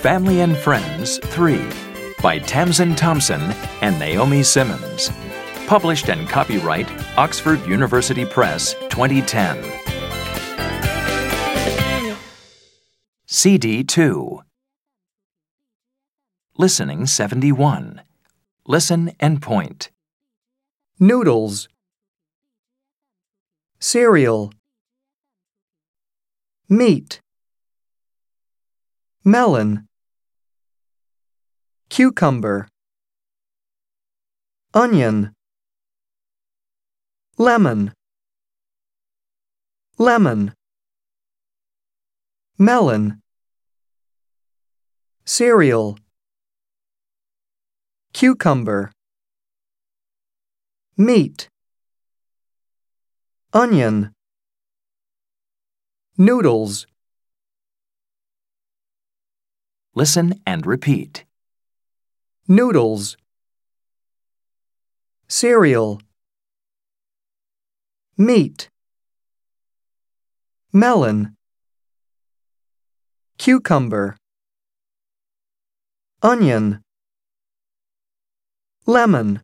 Family and Friends 3 by Tamzin Thompson and Naomi Simmons. Published and copyright Oxford University Press 2010. CD 2 Listening 71. Listen and point. noodles, cereal, meat, melon, cucumber, onion, lemon, lemon, melon, cereal, cucumber, meat, onion, noodles, Listen and repeat. Noodles, cereal, meat, melon, cucumber, onion, lemon,